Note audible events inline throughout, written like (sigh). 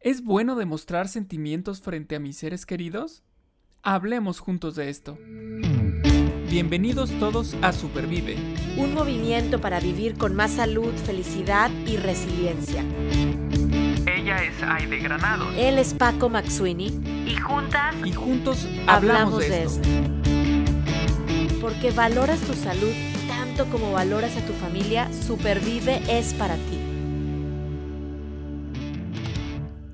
¿Es bueno demostrar sentimientos frente a mis seres queridos? Hablemos juntos de esto. Bienvenidos todos a Supervive. Un movimiento para vivir con más salud, felicidad y resiliencia. Ella es Aide Granados. Él es Paco Maxuini. Y juntas. Y juntos hablamos, de, esto. Porque valoras tu salud tanto como valoras a tu familia, Supervive es para ti.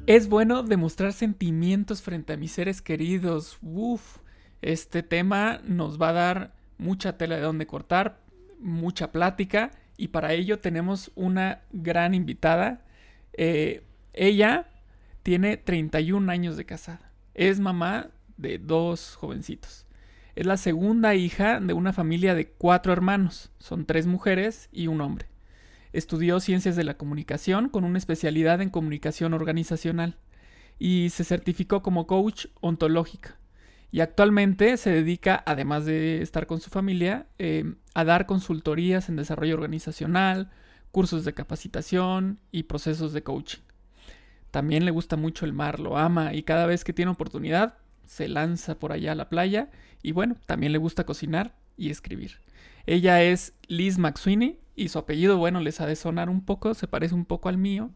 Es bueno demostrar sentimientos frente a mis seres queridos. Uf, este tema nos va a dar mucha tela de donde cortar, mucha plática y para ello tenemos una gran invitada. Eh, ella tiene 31 años de casada. Es mamá de dos jovencitos. Es la segunda hija de una familia de cuatro hermanos. Son tres mujeres y un hombre. Estudió ciencias de la comunicación con una especialidad en comunicación organizacional y se certificó como coach ontológica. Y actualmente se dedica, además de estar con su familia, eh, a dar consultorías en desarrollo organizacional, cursos de capacitación y procesos de coaching. También le gusta mucho el mar, lo ama y cada vez que tiene oportunidad se lanza por allá a la playa y bueno, también le gusta cocinar y escribir. Ella es Liz McSweeney y su apellido, bueno, les ha de sonar un poco, se parece un poco al mío.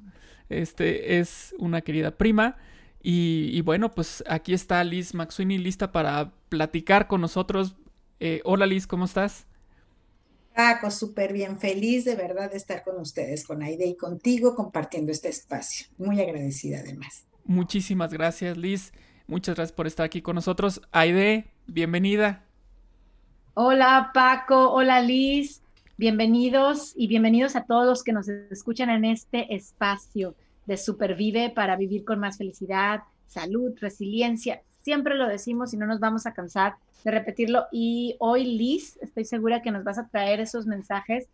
Este es una querida prima. Y, bueno, pues aquí está Liz McSweeney lista para platicar con nosotros. Eh, hola Liz, ¿cómo estás? Paco, súper bien, feliz de verdad de estar con ustedes, con Aide y contigo, compartiendo este espacio. Muy agradecida además. Muchísimas gracias, Liz. Muchas gracias por estar aquí con nosotros. Aide, bienvenida. Hola Paco, hola Liz, bienvenidos y bienvenidos a todos que nos escuchan en este espacio de Supervive para vivir con más felicidad, salud, resiliencia. Siempre lo decimos y no nos vamos a cansar de repetirlo. Y hoy Liz, estoy segura que nos vas a traer esos mensajes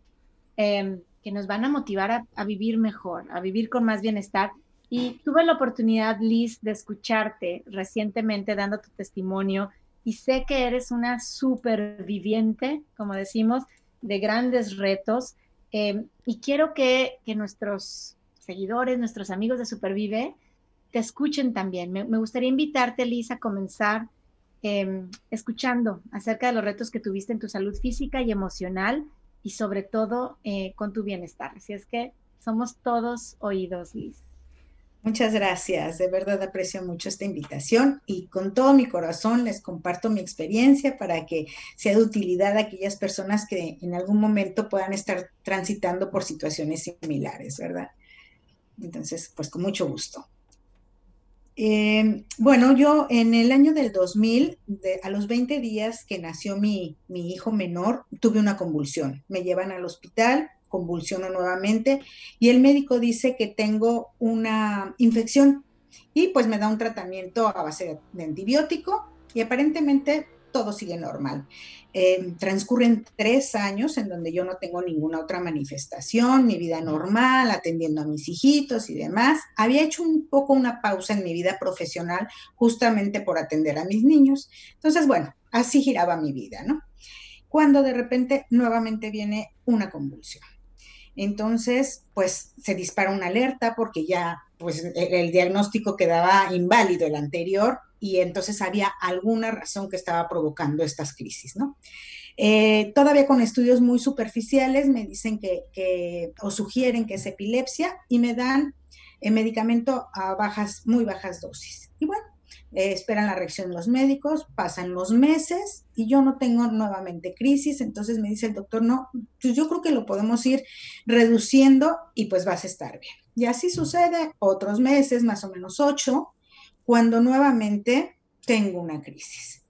em, que nos van a motivar a, a vivir mejor, a vivir con más bienestar. Y tuve la oportunidad, Liz, de escucharte recientemente dando tu testimonio y sé que eres una superviviente, como decimos, de grandes retos. Eh, y quiero que, nuestros seguidores, nuestros amigos de Supervive, te escuchen también. Me, gustaría invitarte, Lisa, a comenzar em, escuchando acerca de los retos que tuviste en tu salud física y emocional y sobre todo eh, con tu bienestar. Así es que somos todos oídos, Liz. Muchas gracias, de verdad aprecio mucho esta invitación y con todo mi corazón les comparto mi experiencia para que sea de utilidad a aquellas personas que en algún momento puedan estar transitando por situaciones similares, ¿verdad? Entonces, pues con mucho gusto. Eh, bueno, yo en el año del 2000, a los 20 días que nació mi, mi hijo menor, tuve una convulsión. Me llevan al hospital, convulsiono nuevamente y el médico dice que tengo una infección y pues me da un tratamiento a base de antibiótico y aparentemente todo sigue normal. Eh, transcurren tres años en donde yo no tengo ninguna otra manifestación, mi vida normal, atendiendo a mis hijitos y demás. Había hecho un poco una pausa en mi vida profesional justamente por atender a mis niños. Entonces, bueno, así giraba mi vida, ¿no? Cuando de repente nuevamente viene una convulsión. Entonces, pues se dispara una alerta porque ya pues e, el diagnóstico quedaba inválido el anterior y entonces había alguna razón que estaba provocando estas crisis, ¿no? Eh, todavía con estudios muy superficiales me dicen que, o sugieren que es epilepsia y me dan el medicamento a bajas, muy bajas dosis. Y bueno, eh, esperan la reacción los médicos, pasan los meses y yo no tengo nuevamente crisis, entonces me dice el doctor, no, pues yo creo que lo podemos ir reduciendo y pues vas a estar bien. Y así sucede otros meses, más o menos ocho, cuando nuevamente tengo una crisis.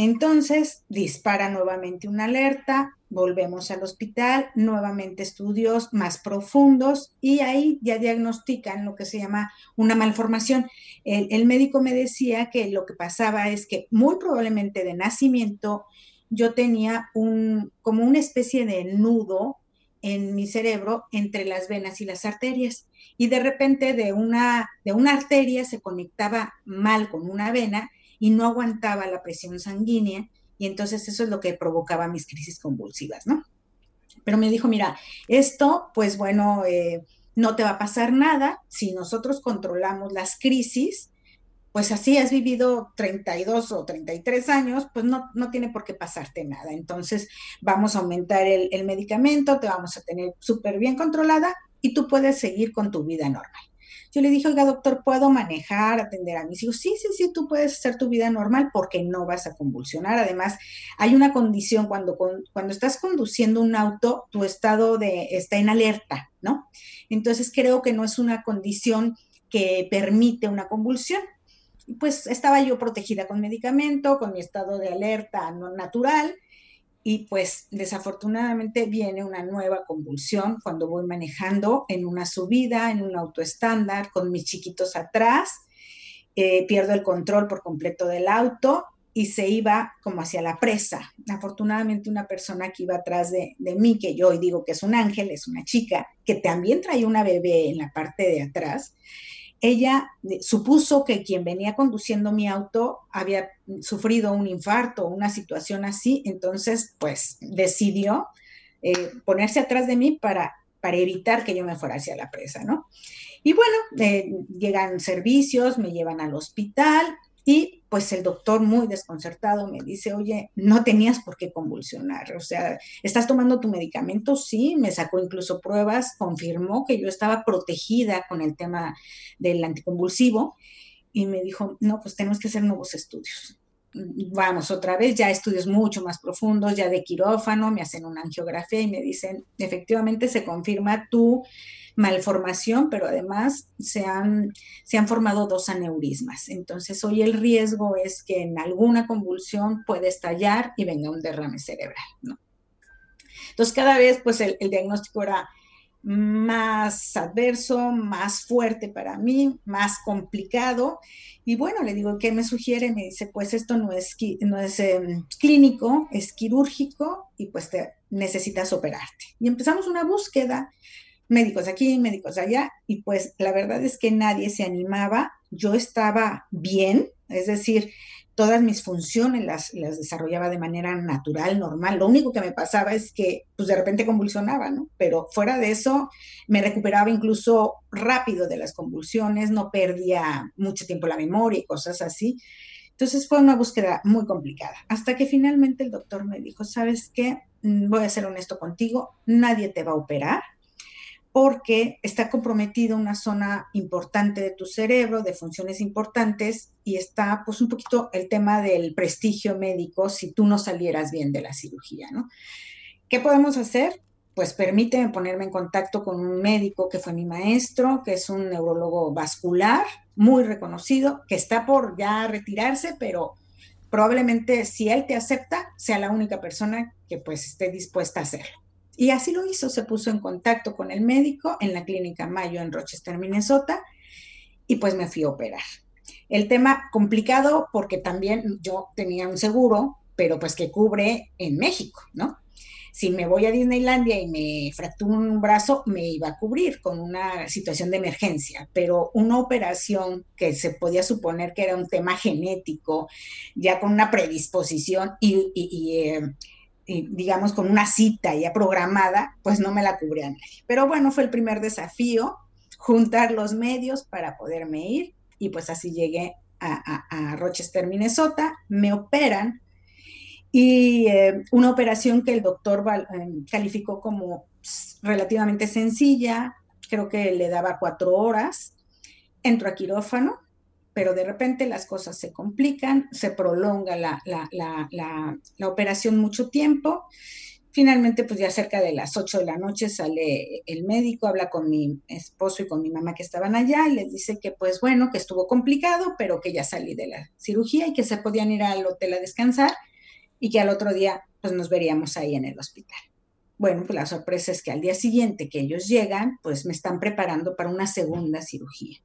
Entonces dispara nuevamente una alerta, volvemos al hospital, nuevamente estudios más profundos y ahí ya diagnostican lo que se llama una malformación. El, médico me decía que lo que pasaba es que muy probablemente de nacimiento yo tenía un, como una especie de nudo en mi cerebro entre las venas y las arterias. Y de repente de una, de una arteria se conectaba mal con una vena y no aguantaba la presión sanguínea y entonces eso es lo que provocaba mis crisis convulsivas, ¿no? Pero me dijo, mira, esto, pues bueno, eh, no te va a pasar nada si nosotros controlamos las crisis, pues así has vivido 32 o 33 años, pues no, no tiene por qué pasarte nada. Entonces vamos a aumentar el, el medicamento, te vamos a tener súper bien controlada y tú puedes seguir con tu vida normal. Yo le dije, oiga, doctor, ¿puedo manejar, atender a mis hijos? Sí, sí, sí, tú puedes hacer tu vida normal porque no vas a convulsionar. Además, hay una condición cuando, cuando estás conduciendo un auto, tu estado de, está en alerta, ¿no? Entonces, creo que no es una condición que permite una convulsión. Pues estaba yo protegida con medicamento, con mi estado de alerta no natural, y pues desafortunadamente viene una nueva convulsión cuando voy manejando en una subida, en un auto estándar, con mis chiquitos atrás, eh, pierdo el control por completo del auto y se iba como hacia la presa. Afortunadamente una persona que iba atrás de, de mí, que yo hoy digo que es un ángel, es una chica, que también trae una bebé en la parte de atrás, ella supuso que quien venía conduciendo mi auto había sufrido un infarto o una situación así, entonces pues decidió eh, ponerse atrás de mí para, para evitar que yo me fuera hacia la presa, ¿no? Y bueno, eh, llegan servicios, me llevan al hospital, y pues el doctor muy desconcertado me dice, oye, no tenías por qué convulsionar, o sea, ¿estás tomando tu medicamento? Sí, me sacó incluso pruebas, confirmó que yo estaba protegida con el tema del anticonvulsivo y me dijo, no, pues tenemos que hacer nuevos estudios. Vamos otra vez, ya estudios mucho más profundos, ya de quirófano, me hacen una angiografía y me dicen, efectivamente se confirma tu malformación, pero además se han, se han formado dos aneurismas. Entonces, hoy el riesgo es que en alguna convulsión puede estallar y venga un derrame cerebral, ¿no? Entonces, cada vez, pues, el, el diagnóstico era más adverso, más fuerte para mí, más complicado. Y bueno, le digo, ¿qué me sugiere? Me dice, pues esto no es, no es em, clínico, es quirúrgico y pues te necesitas operarte. Y empezamos una búsqueda médicos aquí, médicos allá, y pues la verdad es que nadie se animaba. Yo estaba bien, es decir, todas mis funciones las, las, desarrollaba de manera natural, normal. Lo único que me pasaba es que pues de repente convulsionaba, ¿no? Pero fuera de eso me recuperaba incluso rápido de las convulsiones, no perdía mucho tiempo la memoria y cosas así. Entonces fue una búsqueda muy complicada, hasta que finalmente el doctor me dijo, ¿sabes qué? Mm, voy a ser honesto contigo, nadie te va a operar, porque está comprometida una zona importante de tu cerebro, de funciones importantes, y está pues un poquito el tema del prestigio médico si tú no salieras bien de la cirugía, ¿no? ¿Qué podemos hacer? Pues permíteme ponerme en contacto con un médico que fue mi maestro, que es un neurólogo vascular, muy reconocido, que está por ya retirarse, pero probablemente si él te acepta, sea la única persona que pues esté dispuesta a hacerlo. Y así lo hizo, se puso en contacto con el médico en la clínica Mayo en Rochester, Minnesota, y pues me fui a operar. El tema complicado porque también yo tenía un seguro, pero pues que cubre en México, ¿no? Si me voy a Disneylandia y me fracturo un brazo, me iba a cubrir con una situación de emergencia, pero una operación que se podía suponer que era un tema genético, ya con una predisposición y, eh, digamos, con una cita ya programada, pues no me la cubría nadie. Pero bueno, fue el primer desafío, juntar los medios para poderme ir y pues así llegué a, Rochester, Minnesota, me operan y eh, una operación que el doctor eh, calificó como relativamente sencilla, creo que le daba cuatro horas, entro a quirófano, pero de repente las cosas se complican, se prolonga la, operación mucho tiempo. Finalmente, pues ya cerca de las 8 de la noche sale el médico, habla con mi esposo y con mi mamá que estaban allá y les dice que pues bueno, que estuvo complicado, pero que ya salí de la cirugía y que se podían ir al hotel a descansar y que al otro día pues nos veríamos ahí en el hospital. Bueno, pues la sorpresa es que al día siguiente que ellos llegan, pues me están preparando para una segunda cirugía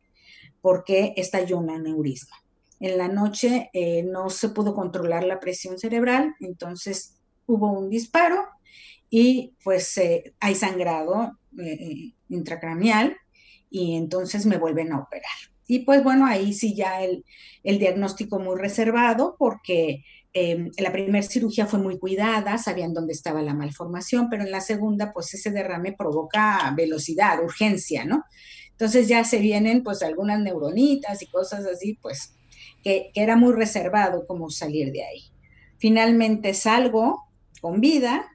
porque estalló un aneurisma. En la noche eh, no se pudo controlar la presión cerebral, entonces hubo un disparo y pues eh, hay sangrado eh, intracranial y entonces me vuelven a operar. Y pues bueno, ahí sí ya el, el diagnóstico muy reservado porque em, la primera cirugía fue muy cuidada, sabían dónde estaba la malformación, pero en la segunda, pues ese derrame provoca velocidad, urgencia, ¿no? Entonces ya se vienen pues algunas neuronitas y cosas así, pues que, era muy reservado como salir de ahí. Finalmente salgo con vida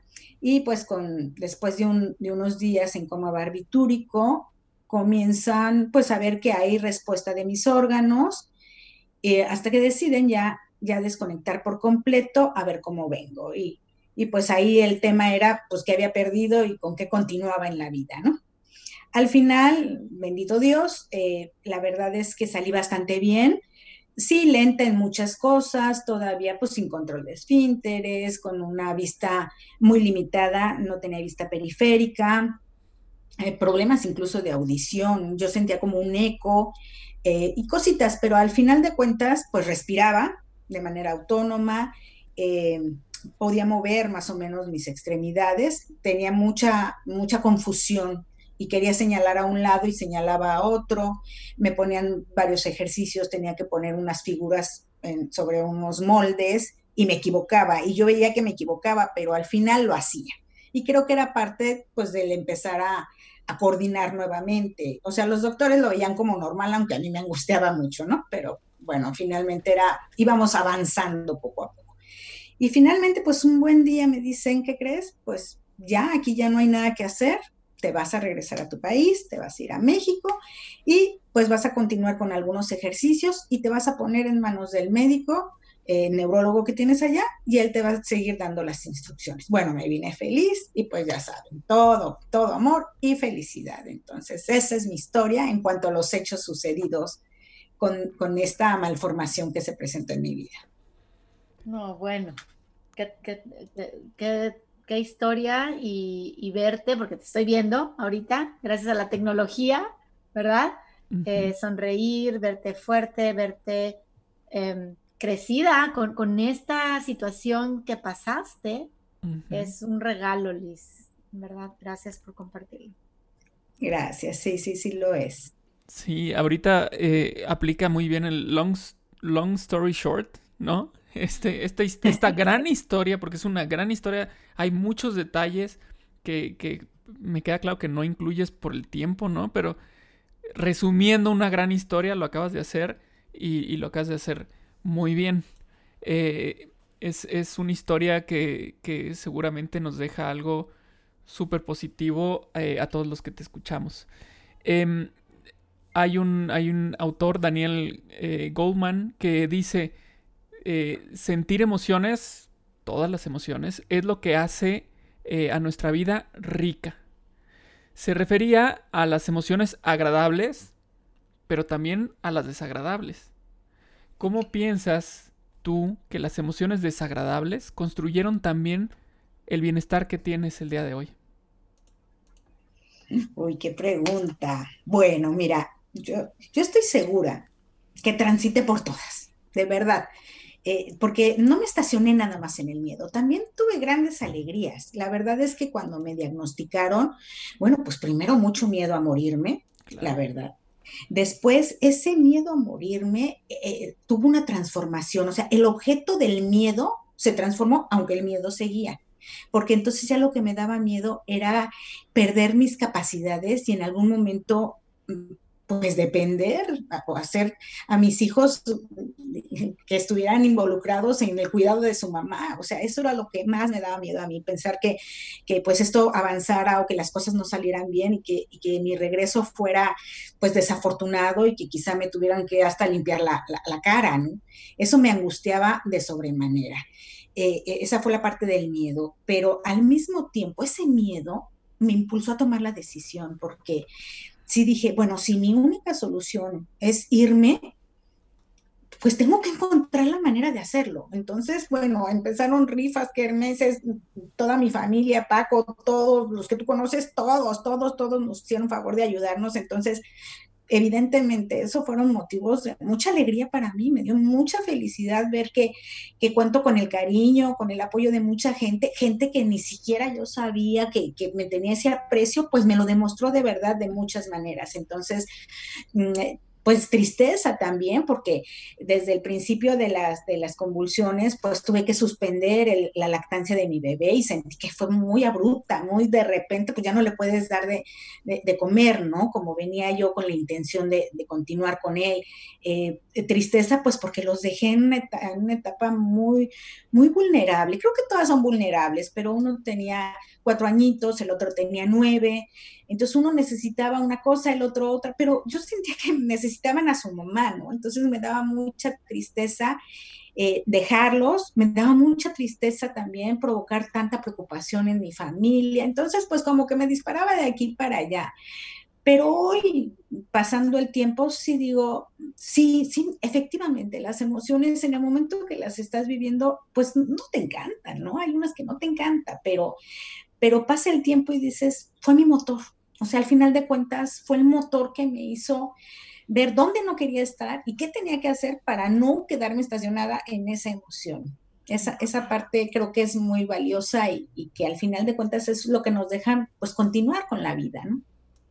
y pues con, después de, unos días en coma barbitúrico, comienzan pues a ver que hay respuesta de mis órganos, eh, hasta que deciden ya, ya desconectar por completo a ver cómo vengo. Y, pues ahí el tema era pues qué había perdido y con qué continuaba en la vida, ¿no? Al final, bendito Dios, eh, la verdad es que salí bastante bien. Sí lenta en muchas cosas, todavía pues sin control de esfínteres, con una vista muy limitada, no tenía vista periférica, eh, problemas incluso de audición, yo sentía como un eco eh, y cositas, pero al final de cuentas pues respiraba de manera autónoma, eh, podía mover más o menos mis extremidades, tenía mucha, mucha confusión y quería señalar a un lado y señalaba a otro, me ponían varios ejercicios, tenía que poner unas figuras sobre unos moldes y me equivocaba y yo veía que me equivocaba, pero al final lo hacía. Y creo que era parte pues del empezar a, a coordinar nuevamente. O sea, los doctores lo veían como normal, aunque a mí me angustiaba mucho, ¿no? Pero bueno, finalmente era, íbamos avanzando poco a poco. Y finalmente, pues un buen día me dicen, ¿qué crees? Pues ya, aquí ya no hay nada que hacer, te vas a regresar a tu país, te vas a ir a México y pues vas a continuar con algunos ejercicios y te vas a poner en manos del médico, eh, neurólogo que tienes allá y él te va a seguir dando las instrucciones. Bueno, me vine feliz y pues ya saben, todo, todo amor y felicidad. Entonces, esa es mi historia en cuanto a los hechos sucedidos con, con esta malformación que se presentó en mi vida. No, bueno, qué, qué, qué qué historia y, verte, porque te estoy viendo ahorita, gracias a la tecnología, ¿verdad? Eh, sonreír, verte fuerte, verte em, crecida con, esta situación que pasaste, es un regalo, Liz, ¿verdad? Gracias por compartirlo. Gracias, sí, sí, sí lo es. Sí, ahorita eh, aplica muy bien el long, long story short, ¿no? este, esta, esta gran historia, porque es una gran historia, hay muchos detalles que, me queda claro que no incluyes por el tiempo, ¿no? Pero resumiendo una gran historia, lo acabas de hacer y, lo acabas de hacer muy bien. Eh, es, una historia que, seguramente nos deja algo súper positivo eh, a todos los que te escuchamos. Em, hay, un, hay un autor, Daniel eh, Goldman, que dice, eh, sentir emociones, todas las emociones, es lo que hace eh, a nuestra vida rica. Se refería a las emociones agradables, pero también a las desagradables. ¿Cómo piensas tú que las emociones desagradables construyeron también el bienestar que tienes el día de hoy? Uy, qué pregunta. Bueno, mira, yo, yo estoy segura que transite por todas, de verdad. Eh, porque no me estacioné nada más en el miedo, también tuve grandes alegrías. La verdad es que cuando me diagnosticaron, bueno, pues primero mucho miedo a morirme, la verdad. Después, ese miedo a morirme eh, tuvo una transformación, o sea, el objeto del miedo se transformó, aunque el miedo seguía porque entonces ya lo que me daba miedo era perder mis capacidades y en algún momento mm, pues depender o hacer a mis hijos que estuvieran involucrados en el cuidado de su mamá. O sea, eso era lo que más me daba miedo a mí, pensar que, que pues esto avanzara o que las cosas no salieran bien y que, que, mi regreso fuera pues desafortunado y que quizá me tuvieran que hasta limpiar la, la, cara. Eso me angustiaba de sobremanera. Eh, eh, esa fue la parte del miedo, pero al mismo tiempo ese miedo me impulsó a tomar la decisión porque sí dije, bueno, si mi única solución es irme, pues tengo que encontrar la manera de hacerlo. Entonces, bueno, empezaron rifas, kermeses, toda mi familia, Paco, todos los que tú conoces, todos, todos, todos nos hicieron favor de ayudarnos. Entonces, evidentemente, eso fueron motivos de mucha alegría para mí, me dio mucha felicidad ver que, que cuento con el cariño, con el apoyo de mucha gente, gente que ni siquiera yo sabía que, que me tenía ese aprecio, pues me lo demostró de verdad de muchas maneras. Entonces, mm, pues tristeza también, porque desde el principio de las, de las convulsiones, pues tuve que suspender la lactancia de mi bebé y sentí que fue muy abrupta, muy de repente, pues ya no le puedes dar de, comer, ¿no? Como venía yo con la intención de, continuar con él. Eh, tristeza, pues porque los dejé en una, etapa muy, muy vulnerable. Creo que todas son vulnerables, pero uno tenía cuatro añitos, el otro tenía nueve. Entonces uno necesitaba una cosa, el otro otra, pero yo sentía que necesitaban a su mamá, ¿no? Entonces me daba mucha tristeza eh, dejarlos, me daba mucha tristeza también provocar tanta preocupación en mi familia. Entonces, pues como que me disparaba de aquí para allá. Pero hoy, pasando el tiempo, sí digo, sí, sí, efectivamente, las emociones en el momento que las estás viviendo, pues no te encantan, ¿no? Hay unas que no te encantan, pero, pero pasa el tiempo y dices, fue mi motor. O sea, al final de cuentas, fue el motor que me hizo ver dónde no quería estar y qué tenía que hacer para no quedarme estacionada en esa emoción. Esa, esa parte creo que es muy valiosa y, y, que al final de cuentas es lo que nos deja pues continuar con la vida, ¿no?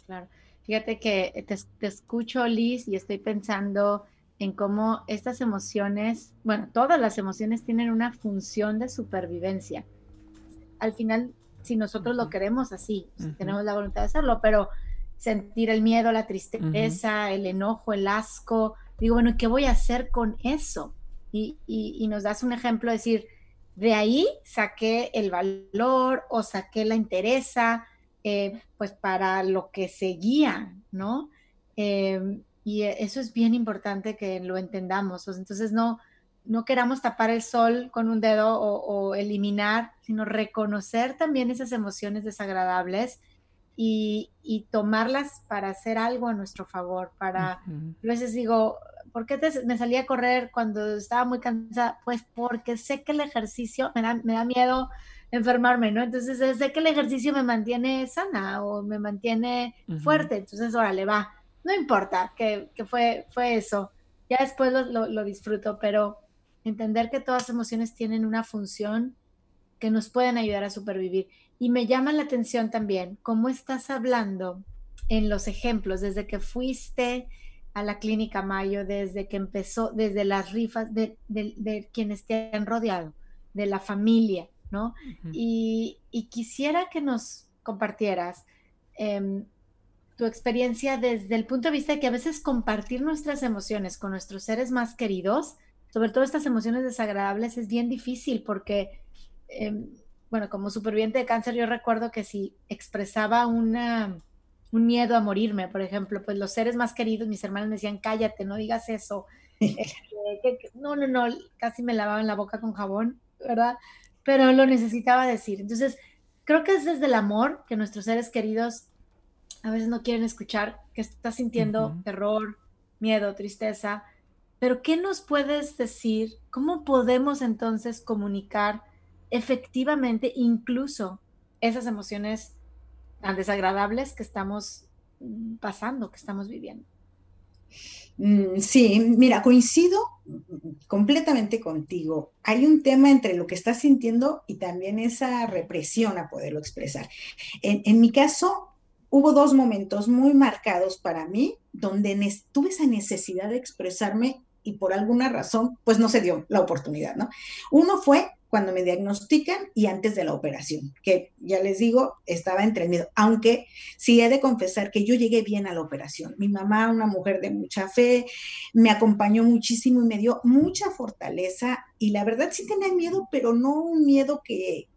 Claro. Fíjate que te, te escucho, Liz, y estoy pensando en cómo estas emociones, bueno, todas las emociones tienen una función de supervivencia. Al final si nosotros lo queremos así, si tenemos la voluntad de hacerlo, pero sentir el miedo, la tristeza, el enojo, el asco, digo, bueno, ¿qué voy a hacer con eso? Y, y, nos das un ejemplo, decir, de ahí saqué el valor o saqué la interesa, eh, pues para lo que seguía, ¿no? Em, y eso es bien importante que lo entendamos. Entonces, no, no queramos tapar el sol con un dedo o, eliminar, sino reconocer también esas emociones desagradables y, tomarlas para hacer algo a nuestro favor. Para, a veces digo, ¿por qué me salí a correr cuando estaba muy cansada? Pues porque sé que el ejercicio me da, me da miedo enfermarme, ¿no? Entonces sé que el ejercicio me mantiene sana o me mantiene fuerte, entonces órale, va, no importa que, fue, fue eso, ya después lo disfruto, pero entender que todas las emociones tienen una función que nos pueden ayudar a supervivir. Y me llama la atención también cómo estás hablando en los ejemplos, desde que fuiste a la clínica Mayo, desde que empezó, desde las rifas de, quienes te han rodeado, de la familia, ¿no? y, quisiera que nos compartieras em, tu experiencia desde el punto de vista de que a veces compartir nuestras emociones con nuestros seres más queridos sobre todo estas emociones desagradables, es bien difícil porque, em, bueno, como superviviente de cáncer, yo recuerdo que si expresaba una, un miedo a morirme, por ejemplo, pues los seres más queridos, mis hermanos me decían, cállate, no digas eso. (laughs) Este, no, no, no, casi me lavaban la boca con jabón, ¿verdad? Pero lo necesitaba decir. Entonces, creo que es desde el amor que nuestros seres queridos a veces no quieren escuchar que estás sintiendo terror, miedo, tristeza, pero ¿qué nos puedes decir? ¿Cómo podemos entonces comunicar efectivamente incluso esas emociones tan desagradables que estamos mm, pasando, que estamos viviendo? Mm, sí, mira, coincido completamente contigo. Hay un tema entre lo que estás sintiendo y también esa represión a poderlo expresar. En mi caso, hubo dos momentos muy marcados para mí donde tuve esa necesidad de expresarme y por alguna razón, pues no se dio la oportunidad, ¿no? Uno fue cuando me diagnostican y antes de la operación, que ya les digo, estaba entre miedo, aunque sí he de confesar que yo llegué bien a la operación. Mi mamá, una mujer de mucha fe, me acompañó muchísimo y me dio mucha fortaleza y la verdad sí tenía miedo, pero no un miedo que,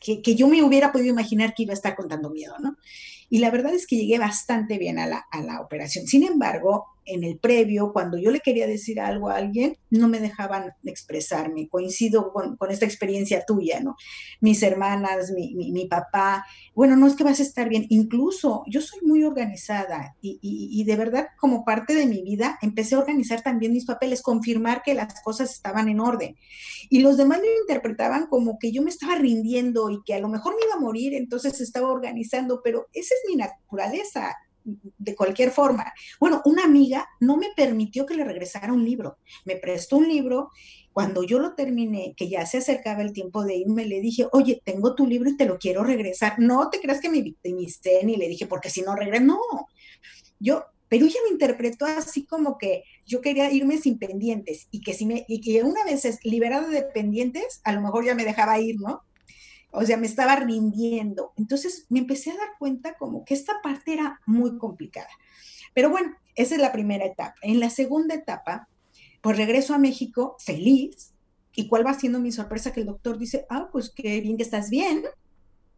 que, que yo me hubiera podido imaginar que iba a estar contando miedo, ¿no? Y la verdad es que llegué bastante bien a la, a la operación. Sin embargo, en el previo, cuando yo le quería decir algo a alguien, no me dejaban expresarme. Coincido con, esta experiencia tuya, ¿no? Mis hermanas, mi, papá, bueno, no es que vas a estar bien. Incluso yo soy muy organizada y, de verdad, como parte de mi vida, empecé a organizar también mis papeles, confirmar que las cosas estaban en orden. Y los demás lo interpretaban como que yo me estaba rindiendo y que a lo mejor me iba a morir, entonces estaba organizando, pero esa es mi naturaleza de cualquier forma. Bueno, una amiga no me permitió que le regresara un libro. Me prestó un libro. Cuando yo lo terminé, que ya se acercaba el tiempo de irme, le dije, oye, tengo tu libro y te lo quiero regresar. No te creas que me victimicé ni le dije, porque si no regreso, no. Yo pero ella lo interpretó así como que yo quería irme sin pendientes y que si me, y que una vez liberada de pendientes, a lo mejor ya me dejaba ir, ¿no? O sea, me estaba rindiendo. Entonces me empecé a dar cuenta como que esta parte era muy complicada. Pero bueno, esa es la primera etapa. En la segunda etapa, pues regreso a México feliz. ¿Y cuál va siendo mi sorpresa? Que el doctor dice, ah, pues qué bien que estás bien,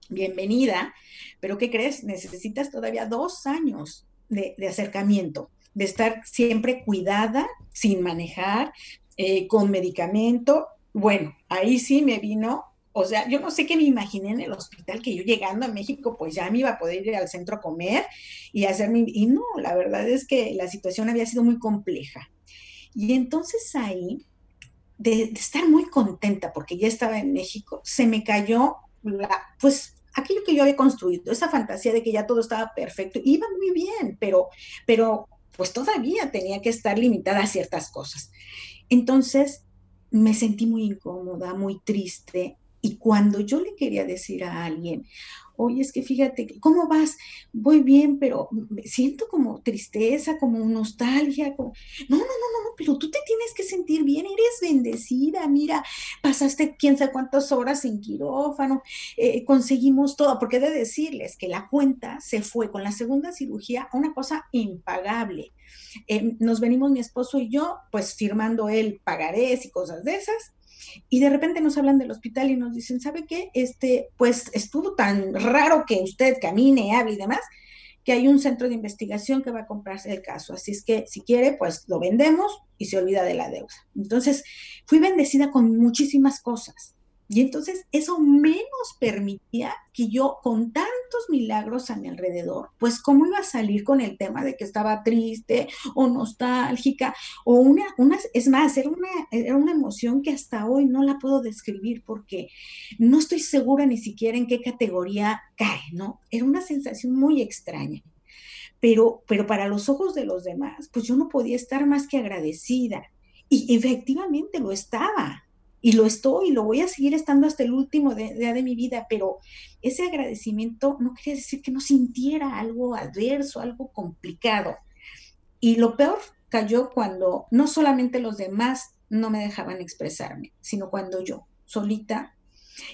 bienvenida, pero ¿qué crees? Necesitas todavía dos años de, acercamiento, de estar siempre cuidada, sin manejar, eh, con medicamento. Bueno, ahí sí me vino, o sea, yo no sé qué me imaginé en el hospital, que yo llegando a México, pues ya me iba a poder ir al centro a comer y hacer mi... Y no, la verdad es que la situación había sido muy compleja. Y entonces ahí, de, de estar muy contenta porque ya estaba en México, se me cayó la, pues aquello que yo había construido, esa fantasía de que ya todo estaba perfecto, iba muy bien, pero, pero pues todavía tenía que estar limitada a ciertas cosas. Entonces me sentí muy incómoda, muy triste, y cuando yo le quería decir a alguien, oye, es que fíjate, ¿cómo vas? Voy bien, pero siento como tristeza, como nostalgia, como... No, no, no, no, pero tú te tienes que sentir bien, eres bendecida, mira, pasaste quién sabe cuántas horas en quirófano, eh, conseguimos todo, porque he de decirles que la cuenta se fue con la segunda cirugía una cosa impagable. Eh, nos venimos mi esposo y yo, pues firmando él pagarés y cosas de esas, y de repente nos hablan del hospital y nos dicen, ¿sabe qué? Este, pues estuvo tan raro que usted camine, hable y demás, que hay un centro de investigación que va a comprarse el caso. Así es que si quiere, pues lo vendemos y se olvida de la deuda. Entonces, fui bendecida con muchísimas cosas. Y entonces eso menos permitía que yo, con tantos milagros a mi alrededor, pues cómo iba a salir con el tema de que estaba triste o nostálgica o una, una es más, era una, era una emoción que hasta hoy no la puedo describir porque no estoy segura ni siquiera en qué categoría cae, ¿no? Era una sensación muy extraña. Pero, pero para los ojos de los demás, pues yo no podía estar más que agradecida. Y efectivamente lo estaba, y lo estoy y lo voy a seguir estando hasta el último día de, mi vida, pero ese agradecimiento no quería decir que no sintiera algo adverso, algo complicado. Y lo peor cayó cuando no solamente los demás no me dejaban expresarme, sino cuando yo, solita,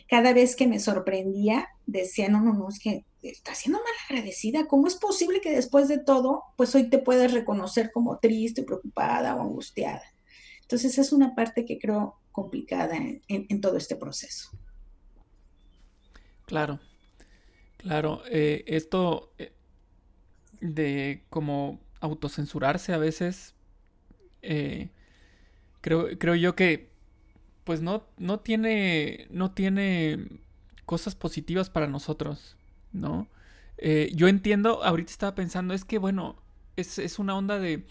cada vez que me sorprendía, decía, no, no, no, es que está siendo mal agradecida. ¿Cómo es posible que después de todo, pues hoy te puedas reconocer como triste, preocupada o angustiada? Entonces es una parte que creo complicada en, todo este proceso. Claro, claro. Eh, esto eh, de como autocensurarse a veces, eh, creo, creo yo que pues no, no tiene, no tiene cosas positivas para nosotros, ¿no? yo entiendo, ahorita estaba pensando, es que bueno, es, es una onda de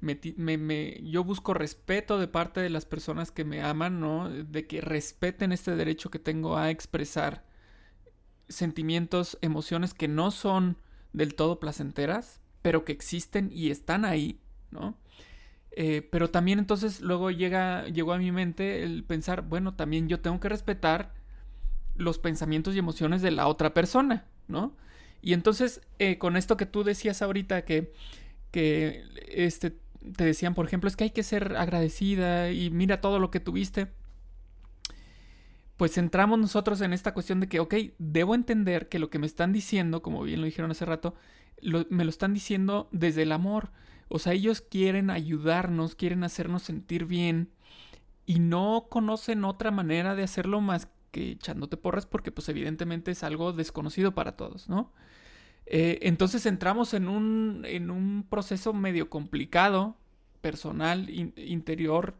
me, yo busco respeto de parte de las personas que me aman, ¿no? De que respeten este derecho que tengo a expresar sentimientos, emociones que no son del todo placenteras, pero que existen y están ahí, ¿no? Eh, pero también entonces luego llega, llegó a mi mente el pensar, bueno, también yo tengo que respetar los pensamientos y emociones de la otra persona, ¿no? Y entonces, eh, con esto que tú decías ahorita, que, que este, te decían, por ejemplo, es que hay que ser agradecida y mira todo lo que tuviste. Pues entramos nosotros en esta cuestión de que, ok, debo entender que lo que me están diciendo, como bien lo dijeron hace rato, me lo están diciendo desde el amor. O sea, ellos quieren ayudarnos, quieren hacernos sentir bien y no conocen otra manera de hacerlo más que echándote porras porque pues evidentemente es algo desconocido para todos, ¿no? Eh, entonces entramos en un, en un proceso medio complicado, personal, interior,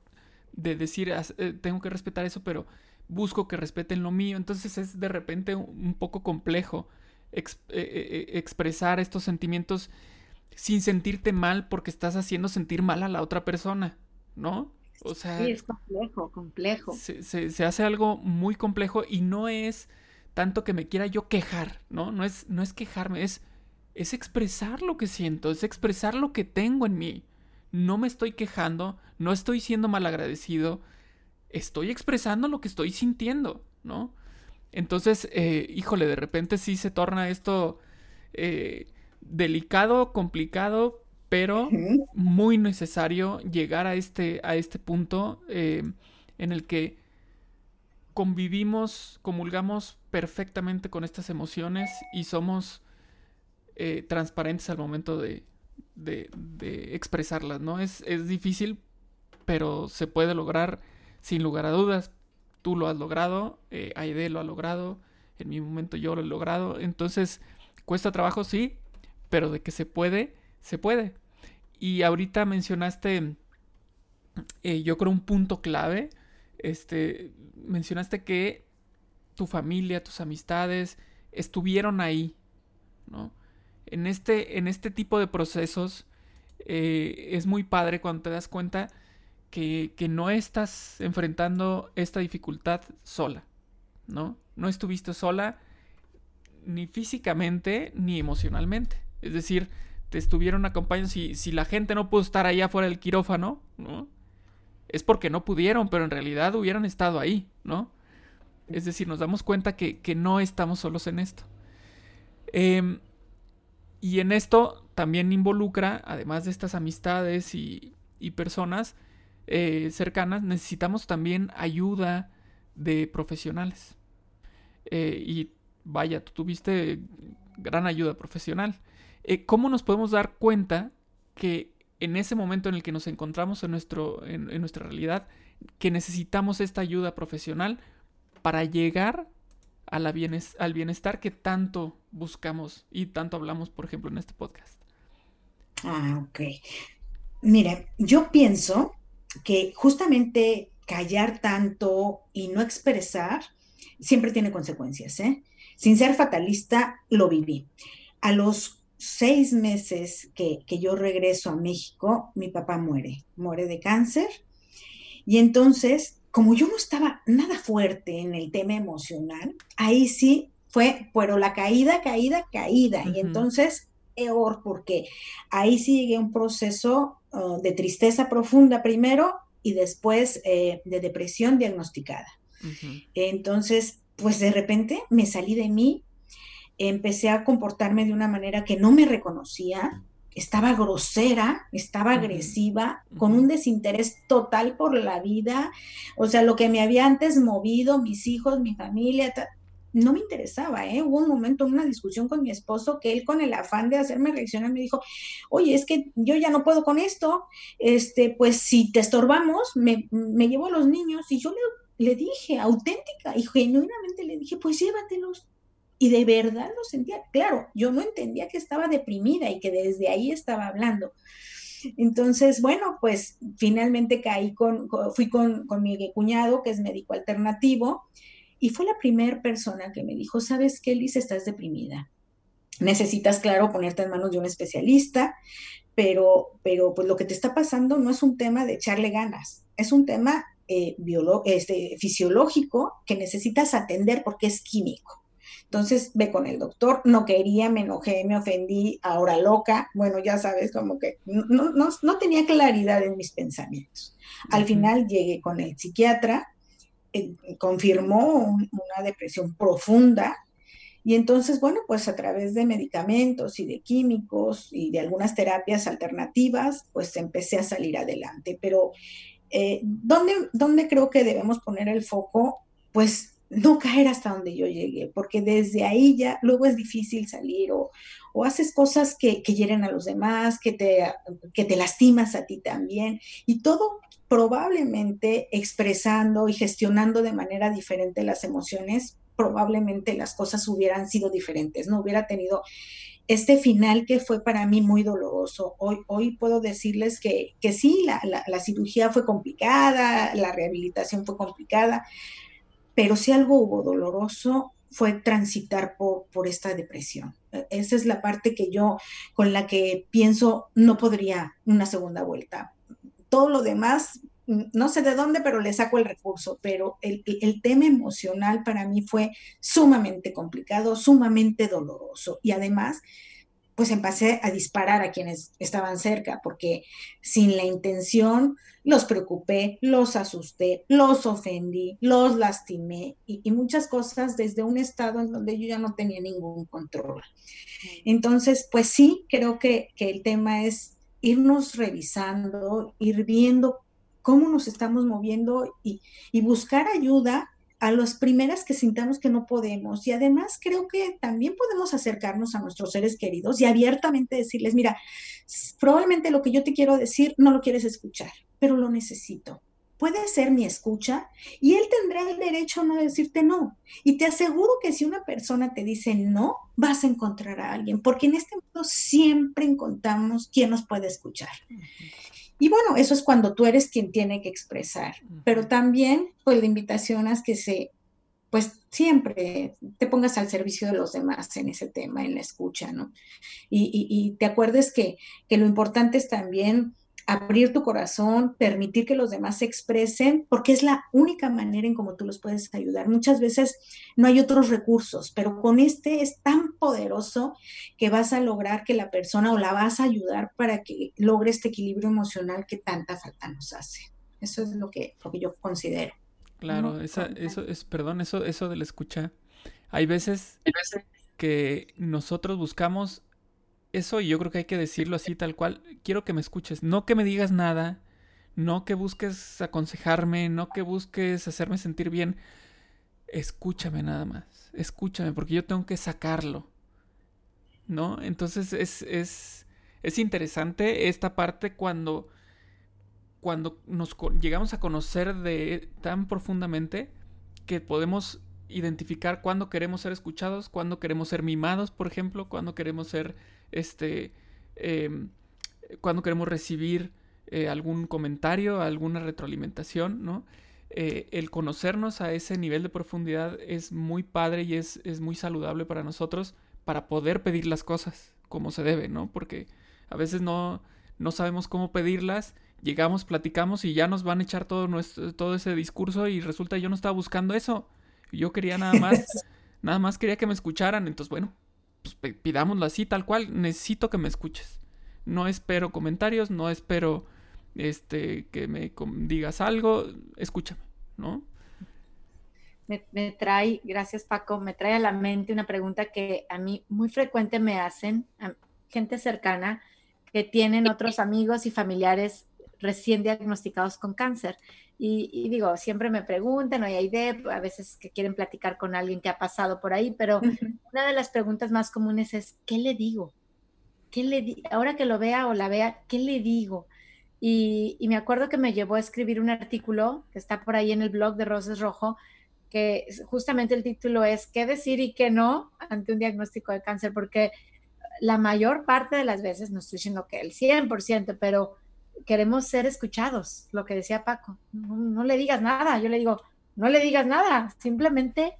de decir, eh, tengo que respetar eso, pero busco que respeten lo mío. Entonces es de repente un, poco complejo eh, expresar estos sentimientos sin sentirte mal porque estás haciendo sentir mal a la otra persona, ¿no? O sea, sí, es complejo, complejo. Se, se hace algo muy complejo y no es tanto que me quiera yo quejar, ¿no? No es, no es quejarme, es, es expresar lo que siento, es expresar lo que tengo en mí. No me estoy quejando, no estoy siendo malagradecido, estoy expresando lo que estoy sintiendo, ¿no? Entonces, eh, híjole, de repente sí se torna esto eh, delicado, complicado, pero muy necesario llegar a este, a este punto eh, en el que convivimos, comulgamos perfectamente con estas emociones y somos eh, transparentes al momento de, de, expresarlas, ¿no? Es, es difícil, pero se puede lograr sin lugar a dudas. Tú lo has logrado, eh, Aide lo ha logrado, en mi momento yo lo he logrado. Entonces, cuesta trabajo, sí, pero de que se puede, se puede. Y ahorita mencionaste, eh, yo creo, un punto clave. Este, mencionaste que tu familia, tus amistades estuvieron ahí, ¿no? En este, en este tipo de procesos eh, es muy padre cuando te das cuenta que, que, no estás enfrentando esta dificultad sola, ¿no? No estuviste sola ni físicamente ni emocionalmente. Es decir, te estuvieron acompañando. Si, si la gente no pudo estar allá afuera del quirófano, ¿no? Es porque no pudieron, pero en realidad hubieran estado ahí, ¿no? Es decir, nos damos cuenta que, no estamos solos en esto. Em, y en esto también involucra, además de estas amistades y, personas eh, cercanas, necesitamos también ayuda de profesionales. Eh, y vaya, tú tuviste gran ayuda profesional. Eh, ¿Cómo nos podemos dar cuenta que en ese momento en el que nos encontramos en, nuestro, en, nuestra realidad, que necesitamos esta ayuda profesional para llegar la al bienestar que tanto buscamos y tanto hablamos, por ejemplo, en este podcast? Ah, ok. Mira, yo pienso que justamente callar tanto y no expresar siempre tiene consecuencias, ¿eh? Sin ser fatalista, lo viví. A los seis meses que, yo regreso a México, mi papá muere, muere de cáncer. Y entonces, como yo no estaba nada fuerte en el tema emocional, ahí sí fue, pero la caída, caída, caída. Y entonces, peor, porque ahí sí llegué a un proceso uh, de tristeza profunda primero y después eh, de depresión diagnosticada. Entonces, pues de repente me salí de mí, empecé a comportarme de una manera que no me reconocía, estaba grosera, estaba agresiva, con un desinterés total por la vida, o sea, lo que me había antes movido, mis hijos, mi familia, no me interesaba, ¿eh? Hubo un momento, una discusión con mi esposo, que él con el afán de hacerme reaccionar me dijo, oye, es que yo ya no puedo con esto, este, pues si te estorbamos, me, me llevo a los niños y yo le le dije, auténtica y genuinamente le dije, pues llévatelos. Y de verdad lo sentía. Claro, yo no entendía que estaba deprimida y que desde ahí estaba hablando. Entonces, bueno, pues finalmente caí con, fui con, con mi cuñado, que es médico alternativo, y fue la primera persona que me dijo, ¿sabes qué, Liz? Estás deprimida. Necesitas, claro, ponerte en manos de un especialista, pero, pero pues lo que te está pasando no es un tema de echarle ganas, es un tema eh, este, fisiológico que necesitas atender porque es químico. Entonces ve con el doctor, no quería, me enojé, me ofendí, ahora loca, bueno, ya sabes, como que no, no, tenía claridad en mis pensamientos. Al final llegué con el psiquiatra, eh, confirmó una depresión profunda y entonces, bueno, pues a través de medicamentos y de químicos y de algunas terapias alternativas, pues empecé a salir adelante. Pero eh, ¿dónde, creo que debemos poner el foco? Pues no caer hasta donde yo llegué, porque desde ahí ya luego es difícil salir o, haces cosas que, hieren a los demás, que te, que te lastimas a ti también, y todo probablemente expresando y gestionando de manera diferente las emociones, probablemente las cosas hubieran sido diferentes, no hubiera tenido este final que fue para mí muy doloroso. Hoy, hoy puedo decirles que, que sí, la, la, cirugía fue complicada, la rehabilitación fue complicada, pero si algo hubo doloroso fue transitar por, por esta depresión. E, esa es la parte que yo, con la que pienso, no podría una segunda vuelta. Todo lo demás no sé de dónde, pero le saco el recurso, pero el, el, tema emocional para mí fue sumamente complicado, sumamente doloroso y además, pues empecé a disparar a quienes estaban cerca, porque sin la intención los preocupé, los asusté, los ofendí, los lastimé y, muchas cosas desde un estado en donde yo ya no tenía ningún control. Entonces, pues sí, creo que, que el tema es irnos revisando, ir viendo cómo nos estamos moviendo y, y buscar ayuda a las primeras que sintamos que no podemos. Y además creo que también podemos acercarnos a nuestros seres queridos y abiertamente decirles, mira, probablemente lo que yo te quiero decir no lo quieres escuchar, pero lo necesito. Puede ser mi escucha y él tendrá el derecho a no decirte no. Y te aseguro que si una persona te dice no, vas a encontrar a alguien, porque en este mundo siempre encontramos quien nos puede escuchar. Y bueno, eso es cuando tú eres quien tiene que expresar, pero también pues la invitación es que se, pues siempre te pongas al servicio de los demás en ese tema, en la escucha, ¿no? Y, te acuerdes que, que lo importante es también abrir tu corazón, permitir que los demás se expresen, porque es la única manera en cómo tú los puedes ayudar. Muchas veces no hay otros recursos, pero con este es tan poderoso que vas a lograr que la persona o la vas a ayudar para que logre este equilibrio emocional que tanta falta nos hace. Eso es lo que, lo que yo considero. Claro, esa, eso es, perdón, eso, eso de la escucha. Hay veces que nosotros buscamos eso yo creo que hay que decirlo así tal cual. Quiero que me escuches, no que me digas nada, no que busques aconsejarme, no que busques hacerme sentir bien. Escúchame nada más, escúchame porque yo tengo que sacarlo. ¿No? Entonces es, es, es interesante esta parte cuando, cuando nos llegamos a conocer de tan profundamente que podemos identificar cuándo queremos ser escuchados, cuándo queremos ser mimados, por ejemplo, cuándo queremos ser este, em, cuando queremos recibir eh, algún comentario, alguna retroalimentación, ¿no? Eh, el conocernos a ese nivel de profundidad es muy padre y es, es, muy saludable para nosotros para poder pedir las cosas como se debe, ¿no? Porque a veces no, no sabemos cómo pedirlas, llegamos, platicamos y ya nos van a echar todo, nuestro, todo ese discurso y resulta yo no estaba buscando eso. Yo quería nada más, (laughs) nada más quería que me escucharan, entonces bueno, pues, pidámoslo así, tal cual, necesito que me escuches. No espero comentarios, no espero este que me digas algo, escúchame, ¿no? Me, trae, gracias Paco, me trae a la mente una pregunta que a mí muy frecuente me hacen gente cercana que tienen otros amigos y familiares recién diagnosticados con cáncer. Y, digo, siempre me preguntan, o hay idea, a veces que quieren platicar con alguien que ha pasado por ahí, pero una de las preguntas más comunes es, ¿qué le digo? ¿Qué le di Ahora que lo vea o la vea, ¿qué le digo? Y, y, me acuerdo que me llevó a escribir un artículo que está por ahí en el blog de Roses Rojo, que justamente el título es ¿Qué decir y qué no ante un diagnóstico de cáncer? Porque la mayor parte de las veces, no estoy diciendo que el 100%, pero queremos ser escuchados, lo que decía Paco. No, le digas nada, yo le digo, no le digas nada, simplemente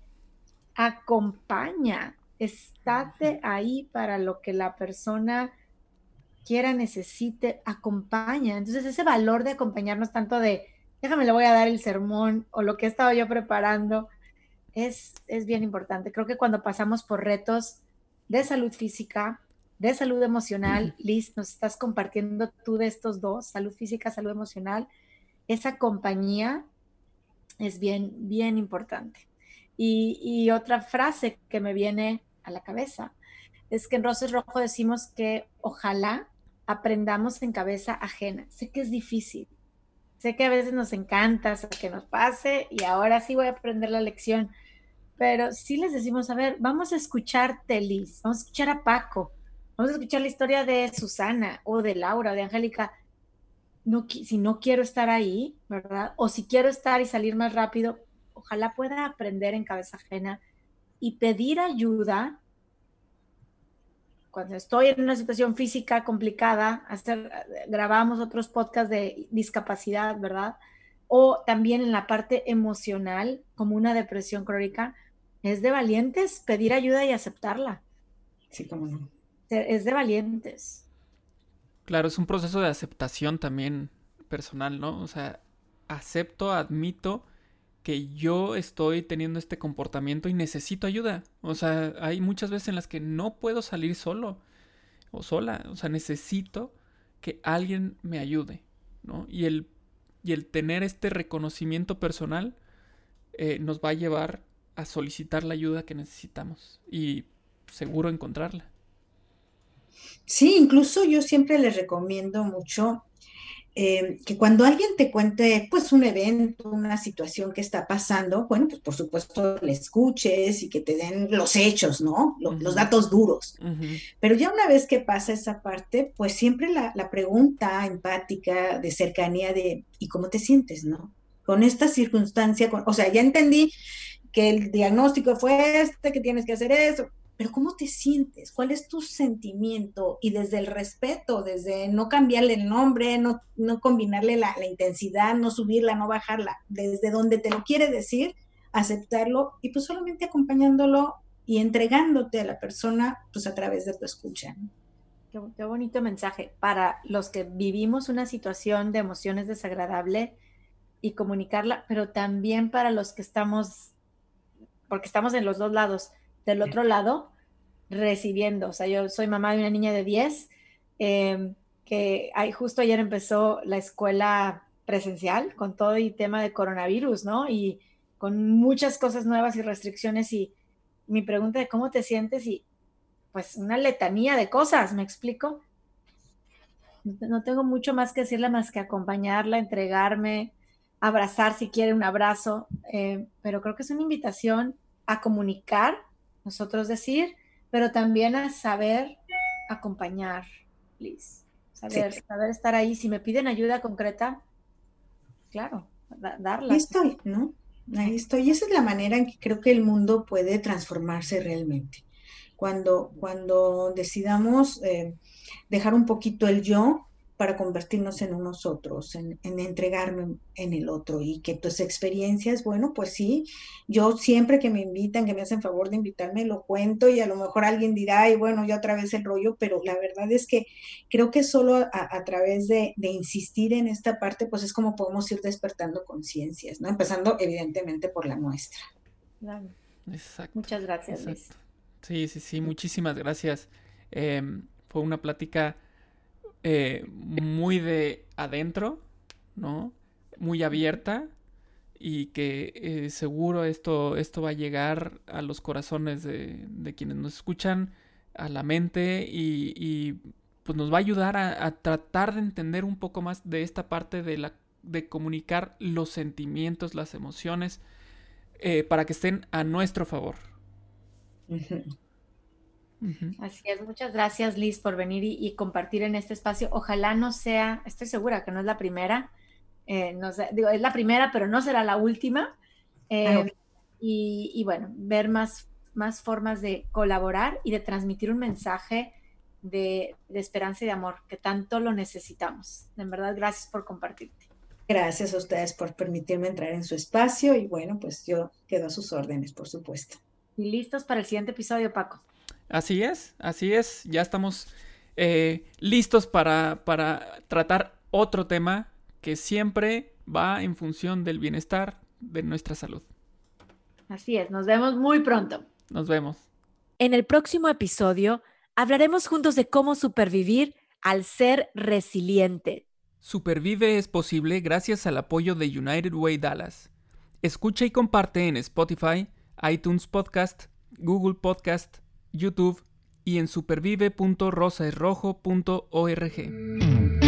acompaña, estate ahí para lo que la persona quiera, necesite, acompaña. Entonces ese valor de acompañarnos tanto de, déjame, le voy a dar el sermón o lo que he estado yo preparando, es, es bien importante. Creo que cuando pasamos por retos de salud física, de salud emocional. Liz, nos estás compartiendo tú de estos dos, salud física, salud emocional. Esa compañía es bien, bien importante. Y, otra frase que me viene a la cabeza es que en Roses Rojo decimos que ojalá aprendamos en cabeza ajena. Sé que es difícil. Sé que a veces nos encanta que nos pase y ahora sí voy a aprender la lección. Pero sí les decimos, a ver, vamos a escucharte, Liz, vamos a escuchar a Paco, Vamos a escuchar la historia de Susana o de Laura de Angélica. Si no quiero estar ahí, ¿verdad? O si quiero estar y salir más rápido, ojalá pueda aprender en cabeza ajena y pedir ayuda cuando estoy en una situación física complicada, hacer, grabamos otros podcasts de discapacidad, ¿verdad? O también en la parte emocional, como una depresión crónica, es de valientes pedir ayuda y aceptarla. Sí, como no es de valientes. Claro, es un proceso de aceptación también personal, ¿no? O sea, acepto, admito que yo estoy teniendo este comportamiento y necesito ayuda. O sea, hay muchas veces en las que no puedo salir solo o sola. O sea, necesito que alguien me ayude, ¿no? Y el, y el tener este reconocimiento personal eh, nos va a llevar a solicitar la ayuda que necesitamos y seguro encontrarla. Sí, incluso yo siempre les recomiendo mucho eh, que cuando alguien te cuente pues un evento, una situación que está pasando, bueno, pues por supuesto le escuches y que te den los hechos, ¿no? Los, datos duros. Pero ya una vez que pasa esa parte, pues siempre la, la, pregunta empática de cercanía de ¿y cómo te sientes, no? Con esta circunstancia, o sea, ya entendí que el diagnóstico fue este, que tienes que hacer eso, pero ¿cómo te sientes? ¿Cuál es tu sentimiento? Y desde el respeto, desde no cambiarle el nombre, no, no combinarle la, intensidad, no subirla, no bajarla, desde donde te lo quiere decir, aceptarlo y pues solamente acompañándolo y entregándote a la persona pues a través de tu escucha. Qué, qué, bonito mensaje para los que vivimos una situación de emociones desagradable y comunicarla, pero también para los que estamos, porque estamos en los dos lados, del otro lado recibiendo. O sea, yo soy mamá de una niña de 10 em, que justo ayer empezó la escuela presencial con todo el tema de coronavirus, ¿no? Y con muchas cosas nuevas y restricciones y mi pregunta de cómo te sientes y pues una letanía de cosas, ¿me explico? No tengo mucho más que decirle más que acompañarla, entregarme, abrazar si quiere un abrazo, eh, pero creo que es una invitación a comunicar nosotros decir, pero también a saber acompañar, Liz. Saber, saber estar ahí. Si me piden ayuda concreta, claro, darla. Ahí estoy, ¿no? Ahí estoy. Y esa es la manera en que creo que el mundo puede transformarse realmente. Cuando, cuando decidamos eh, dejar un poquito el yo para convertirnos en unos otros, en, entregarme en el otro y que tus experiencias, bueno, pues sí, yo siempre que me invitan, que me hacen favor de invitarme, lo cuento y a lo mejor alguien dirá, ay, bueno, ya otra vez el rollo, pero la verdad es que creo que solo a, través de, insistir en esta parte, pues es como podemos ir despertando conciencias, ¿no? Empezando evidentemente por la nuestra. Claro. Exacto. Muchas gracias, Sí, sí, sí, muchísimas gracias. Em, fue una plática eh, muy de adentro, ¿no? Muy abierta y que eh, seguro esto, esto va a llegar a los corazones de, quienes nos escuchan, a la mente y, pues nos va a ayudar a, tratar de entender un poco más de esta parte de, la, de comunicar los sentimientos, las emociones, eh, para que estén a nuestro favor. Así es, muchas gracias Liz por venir y, compartir en este espacio. Ojalá no sea, estoy segura que no es la primera, eh, no digo, es la primera, pero no será la última. Eh, y, bueno, ver más, más formas de colaborar y de transmitir un mensaje de, de esperanza y de amor, que tanto lo necesitamos. En verdad, gracias por compartirte. Gracias a ustedes por permitirme entrar en su espacio y bueno, pues yo quedo a sus órdenes, por supuesto. Y listos para el siguiente episodio, Paco. Así es, así es. Ya estamos eh, listos para, para tratar otro tema que siempre va en función del bienestar de nuestra salud. Así es, nos vemos muy pronto. Nos vemos. En el próximo episodio hablaremos juntos de cómo supervivir al ser resiliente. Supervive es posible gracias al apoyo de United Way Dallas. Escucha y comparte en Spotify, iTunes Podcast, Google Podcast, YouTube y en supervive.rosaesrojo.org.